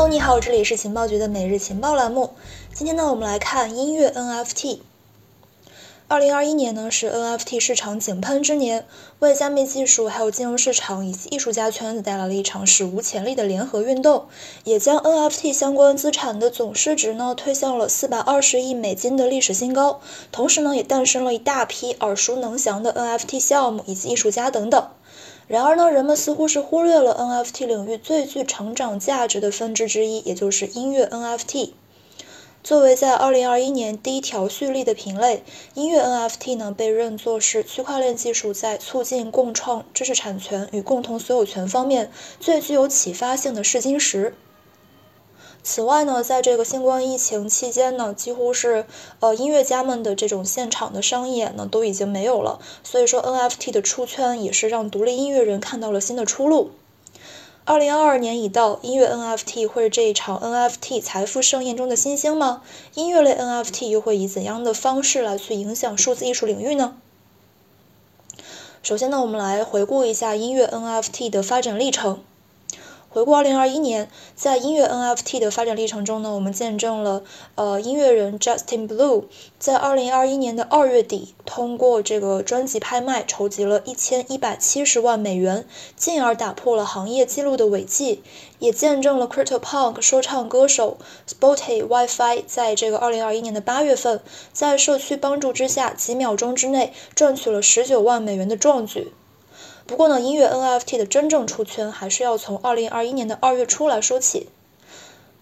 Hello，你好，这里是情报局的每日情报栏目。今天呢，我们来看音乐 NFT。二零二一年呢是 NFT 市场井喷之年，为加密技术、还有金融市场以及艺术家圈子带来了一场史无前例的联合运动，也将 NFT 相关资产的总市值呢推向了四百二十亿美金的历史新高。同时呢，也诞生了一大批耳熟能详的 NFT 项目以及艺术家等等。然而呢，人们似乎是忽略了 NFT 领域最具成长价值的分支之一，也就是音乐 NFT。作为在2021年第一条蓄力的品类，音乐 NFT 呢被认作是区块链技术在促进共创知识产权与共同所有权方面最具有启发性的试金石。此外呢，在这个新冠疫情期间呢，几乎是呃音乐家们的这种现场的商演呢都已经没有了，所以说 NFT 的出圈也是让独立音乐人看到了新的出路。二零二二年已到，音乐 NFT 会是这一场 NFT 财富盛宴中的新星吗？音乐类 NFT 又会以怎样的方式来去影响数字艺术领域呢？首先呢，我们来回顾一下音乐 NFT 的发展历程。回顾二零二一年，在音乐 NFT 的发展历程中呢，我们见证了呃音乐人 Justin Blue 在二零二一年的二月底，通过这个专辑拍卖筹集了一千一百七十万美元，进而打破了行业纪录的伟绩，也见证了 CryptoPunk 说唱歌手 Spotty WiFi 在这个二零二一年的八月份，在社区帮助之下，几秒钟之内赚取了十九万美元的壮举。不过呢，音乐 NFT 的真正出圈还是要从二零二一年的二月初来说起。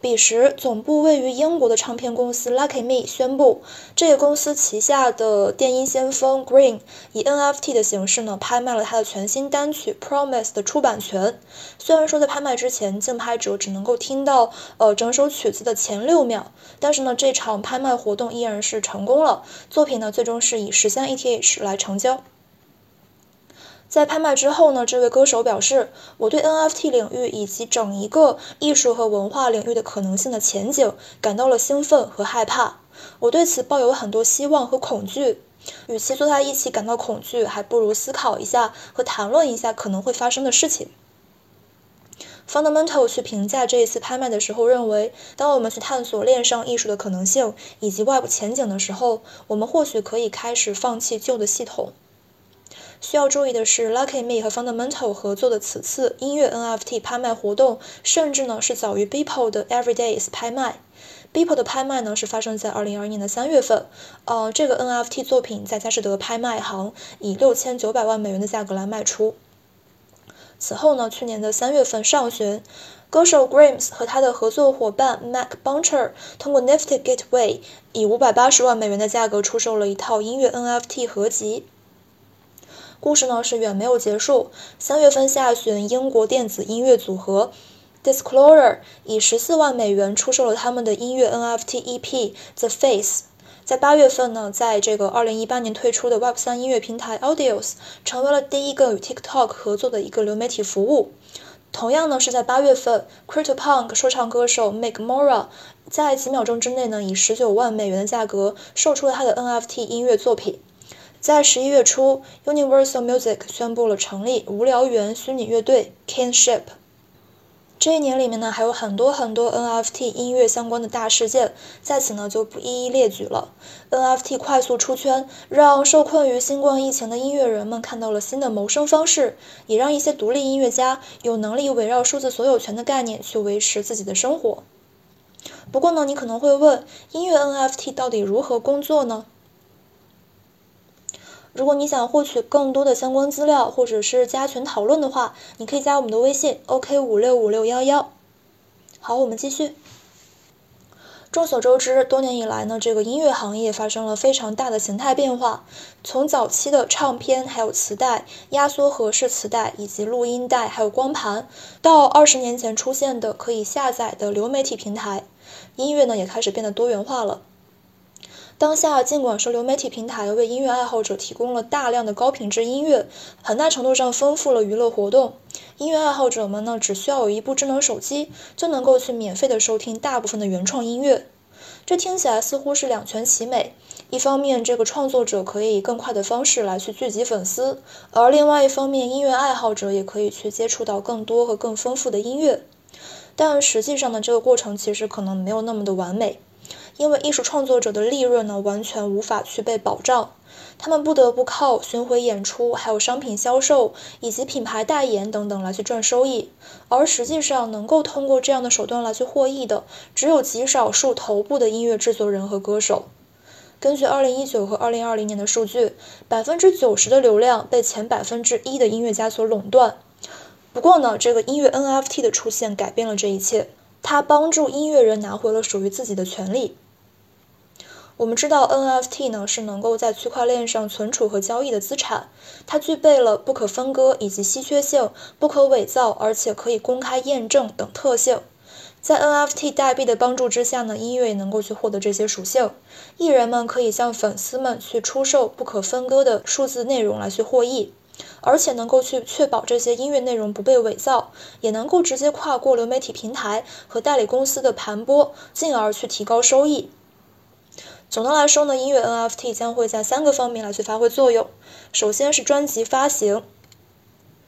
彼时，总部位于英国的唱片公司 Lucky Me 宣布，这个公司旗下的电音先锋 Green 以 NFT 的形式呢，拍卖了他的全新单曲 Promise 的出版权。虽然说在拍卖之前，竞拍者只能够听到呃整首曲子的前六秒，但是呢，这场拍卖活动依然是成功了。作品呢，最终是以十三 ETH 来成交。在拍卖之后呢，这位歌手表示：“我对 NFT 领域以及整一个艺术和文化领域的可能性的前景感到了兴奋和害怕。我对此抱有很多希望和恐惧。与其坐在一起感到恐惧，还不如思考一下和谈论一下可能会发生的事情。” Fundamental 去评价这一次拍卖的时候认为，当我们去探索链上艺术的可能性以及外部前景的时候，我们或许可以开始放弃旧的系统。需要注意的是，Lucky Me 和 Fundamental 合作的此次音乐 NFT 拍卖活动，甚至呢是早于 Beeple 的 Everydays 拍卖。Beeple 的拍卖呢是发生在2021年的3月份，呃，这个 NFT 作品在佳士得拍卖行以6900万美元的价格来卖出。此后呢，去年的3月份上旬，歌手 Grimes 和他的合作伙伴 Mac Buncher 通过 Nifty Gateway 以580万美元的价格出售了一套音乐 NFT 合集。故事呢是远没有结束。三月份下旬，英国电子音乐组合 Disclosure 以十四万美元出售了他们的音乐 NFT EP The Face。在八月份呢，在这个二零一八年推出的 Web 三音乐平台 Audios 成为了第一个与 TikTok 合作的一个流媒体服务。同样呢，是在八月份，CryptoPunk 说唱歌手 Make Mora 在几秒钟之内呢，以十九万美元的价格售出了他的 NFT 音乐作品。在十一月初，Universal Music 宣布了成立无聊猿虚拟乐队 Kinship。这一年里面呢，还有很多很多 NFT 音乐相关的大事件，在此呢就不一一列举了。NFT 快速出圈，让受困于新冠疫情的音乐人们看到了新的谋生方式，也让一些独立音乐家有能力围绕数字所有权的概念去维持自己的生活。不过呢，你可能会问，音乐 NFT 到底如何工作呢？如果你想获取更多的相关资料，或者是加群讨论的话，你可以加我们的微信：ok 五六五六幺幺。好，我们继续。众所周知，多年以来呢，这个音乐行业发生了非常大的形态变化。从早期的唱片，还有磁带、压缩盒式磁带，以及录音带，还有光盘，到二十年前出现的可以下载的流媒体平台，音乐呢也开始变得多元化了。当下，尽管说流媒体平台为音乐爱好者提供了大量的高品质音乐，很大程度上丰富了娱乐活动，音乐爱好者们呢只需要有一部智能手机，就能够去免费的收听大部分的原创音乐。这听起来似乎是两全其美，一方面这个创作者可以以更快的方式来去聚集粉丝，而另外一方面音乐爱好者也可以去接触到更多和更丰富的音乐。但实际上呢，这个过程其实可能没有那么的完美，因为艺术创作者的利润呢，完全无法去被保障。他们不得不靠巡回演出、还有商品销售以及品牌代言等等来去赚收益，而实际上能够通过这样的手段来去获益的，只有极少数头部的音乐制作人和歌手。根据2019和2020年的数据，百分之九十的流量被前百分之一的音乐家所垄断。不过呢，这个音乐 NFT 的出现改变了这一切，它帮助音乐人拿回了属于自己的权利。我们知道 NFT 呢是能够在区块链上存储和交易的资产，它具备了不可分割以及稀缺性、不可伪造，而且可以公开验证等特性。在 NFT 代币的帮助之下呢，音乐也能够去获得这些属性。艺人们可以向粉丝们去出售不可分割的数字内容来去获益，而且能够去确保这些音乐内容不被伪造，也能够直接跨过流媒体平台和代理公司的盘剥，进而去提高收益。总的来说呢，音乐 NFT 将会在三个方面来去发挥作用。首先是专辑发行，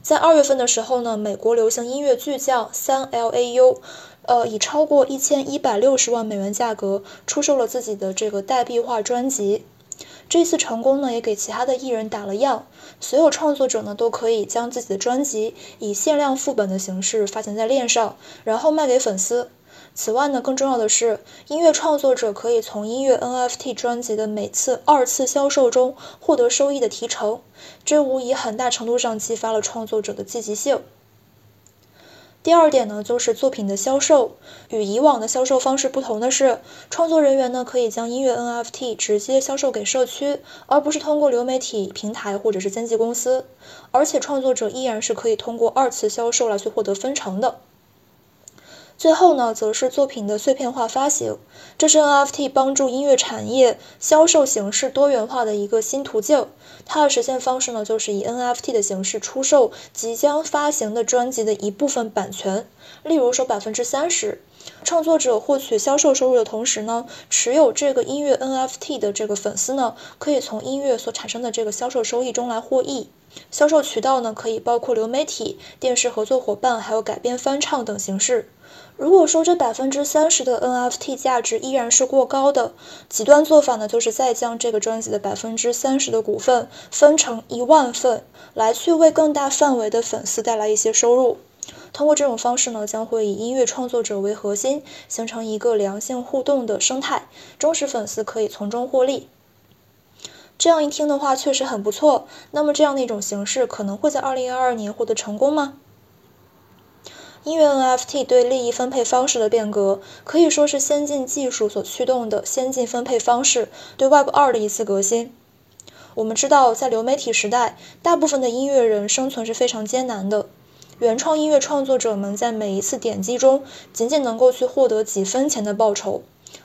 在二月份的时候呢，美国流行音乐巨匠三 Lau，呃，以超过一千一百六十万美元价格出售了自己的这个代币化专辑。这次成功呢，也给其他的艺人打了样，所有创作者呢都可以将自己的专辑以限量副本的形式发行在链上，然后卖给粉丝。此外呢，更重要的是，音乐创作者可以从音乐 NFT 专辑的每次二次销售中获得收益的提成，这无疑很大程度上激发了创作者的积极性。第二点呢，就是作品的销售。与以往的销售方式不同的是，创作人员呢可以将音乐 NFT 直接销售给社区，而不是通过流媒体平台或者是经纪公司。而且创作者依然是可以通过二次销售来去获得分成的。最后呢，则是作品的碎片化发行，这是 NFT 帮助音乐产业销售形式多元化的一个新途径。它的实现方式呢，就是以 NFT 的形式出售即将发行的专辑的一部分版权，例如说百分之三十。创作者获取销售收入的同时呢，持有这个音乐 NFT 的这个粉丝呢，可以从音乐所产生的这个销售收益中来获益。销售渠道呢，可以包括流媒体、电视合作伙伴，还有改编翻唱等形式。如果说这百分之三十的 NFT 价值依然是过高的，极端做法呢，就是再将这个专辑的百分之三十的股份分成一万份，来去为更大范围的粉丝带来一些收入。通过这种方式呢，将会以音乐创作者为核心，形成一个良性互动的生态，忠实粉丝可以从中获利。这样一听的话，确实很不错。那么这样的一种形式，可能会在二零二二年获得成功吗？音乐 NFT 对利益分配方式的变革，可以说是先进技术所驱动的先进分配方式对 Web 二的一次革新。我们知道，在流媒体时代，大部分的音乐人生存是非常艰难的。原创音乐创作者们在每一次点击中，仅仅能够去获得几分钱的报酬，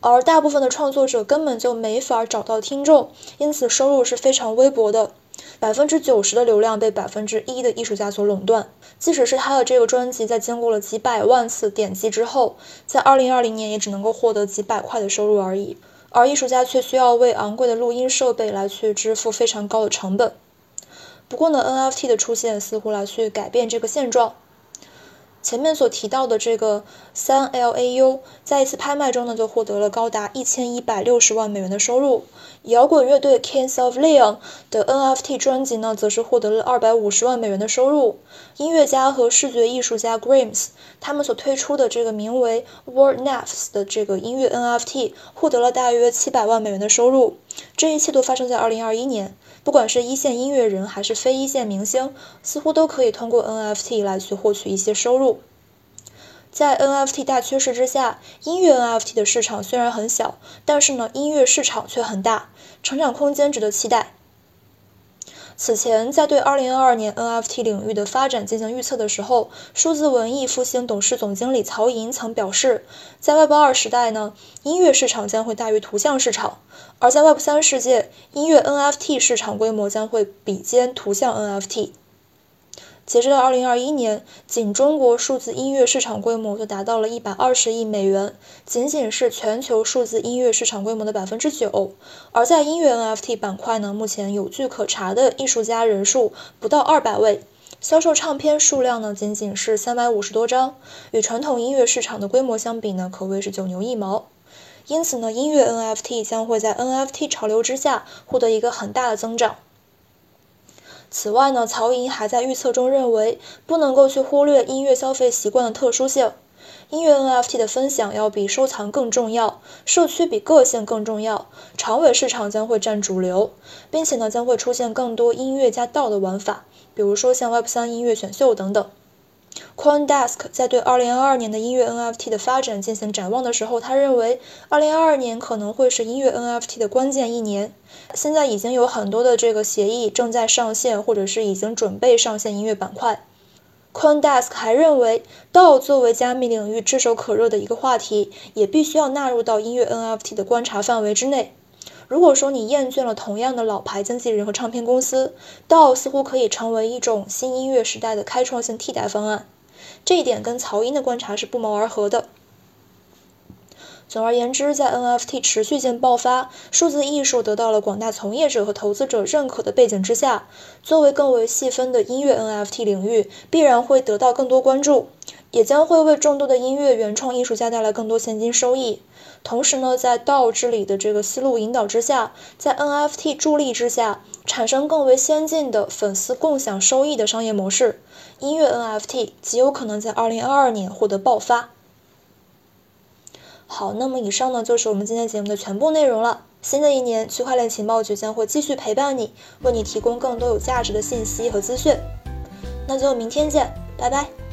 而大部分的创作者根本就没法找到听众，因此收入是非常微薄的。百分之九十的流量被百分之一的艺术家所垄断。即使是他的这个专辑在经过了几百万次点击之后，在二零二零年也只能够获得几百块的收入而已，而艺术家却需要为昂贵的录音设备来去支付非常高的成本。不过呢，NFT 的出现似乎来去改变这个现状。前面所提到的这个三 Lau，在一次拍卖中呢，就获得了高达一千一百六十万美元的收入。摇滚乐队 Kings of Leon 的 NFT 专辑呢，则是获得了二百五十万美元的收入。音乐家和视觉艺术家 Grimes 他们所推出的这个名为 World Nafs 的这个音乐 NFT，获得了大约七百万美元的收入。这一切都发生在二零二一年。不管是一线音乐人还是非一线明星，似乎都可以通过 NFT 来去获取一些收入。在 NFT 大趋势之下，音乐 NFT 的市场虽然很小，但是呢，音乐市场却很大，成长空间值得期待。此前在对2022年 NFT 领域的发展进行预测的时候，数字文艺复兴董事总经理曹寅曾表示，在 Web 二时代呢，音乐市场将会大于图像市场；而在 Web 三世界，音乐 NFT 市场规模将会比肩图像 NFT。截止到二零二一年，仅中国数字音乐市场规模就达到了一百二十亿美元，仅仅是全球数字音乐市场规模的百分之九。而在音乐 NFT 板块呢，目前有据可查的艺术家人数不到二百位，销售唱片数量呢仅仅是三百五十多张，与传统音乐市场的规模相比呢，可谓是九牛一毛。因此呢，音乐 NFT 将会在 NFT 潮流之下获得一个很大的增长。此外呢，曹寅还在预测中认为，不能够去忽略音乐消费习惯的特殊性。音乐 NFT 的分享要比收藏更重要，社区比个性更重要，长尾市场将会占主流，并且呢，将会出现更多音乐加道的玩法，比如说像 Web3 音乐选秀等等。CoinDesk 在对2022年的音乐 NFT 的发展进行展望的时候，他认为2022年可能会是音乐 NFT 的关键一年。现在已经有很多的这个协议正在上线，或者是已经准备上线音乐板块。CoinDesk 还认为，DAO 作为加密领域炙手可热的一个话题，也必须要纳入到音乐 NFT 的观察范围之内。如果说你厌倦了同样的老牌经纪人和唱片公司，DAO 似乎可以成为一种新音乐时代的开创性替代方案。这一点跟曹英的观察是不谋而合的。总而言之，在 NFT 持续性爆发、数字艺术得到了广大从业者和投资者认可的背景之下，作为更为细分的音乐 NFT 领域，必然会得到更多关注，也将会为众多的音乐原创艺术家带来更多现金收益。同时呢，在 DAO 治理的这个思路引导之下，在 NFT 助力之下，产生更为先进的粉丝共享收益的商业模式，音乐 NFT 极有可能在2022年获得爆发。好，那么以上呢就是我们今天节目的全部内容了。新的一年，区块链情报局将会继续陪伴你，为你提供更多有价值的信息和资讯。那就明天见，拜拜。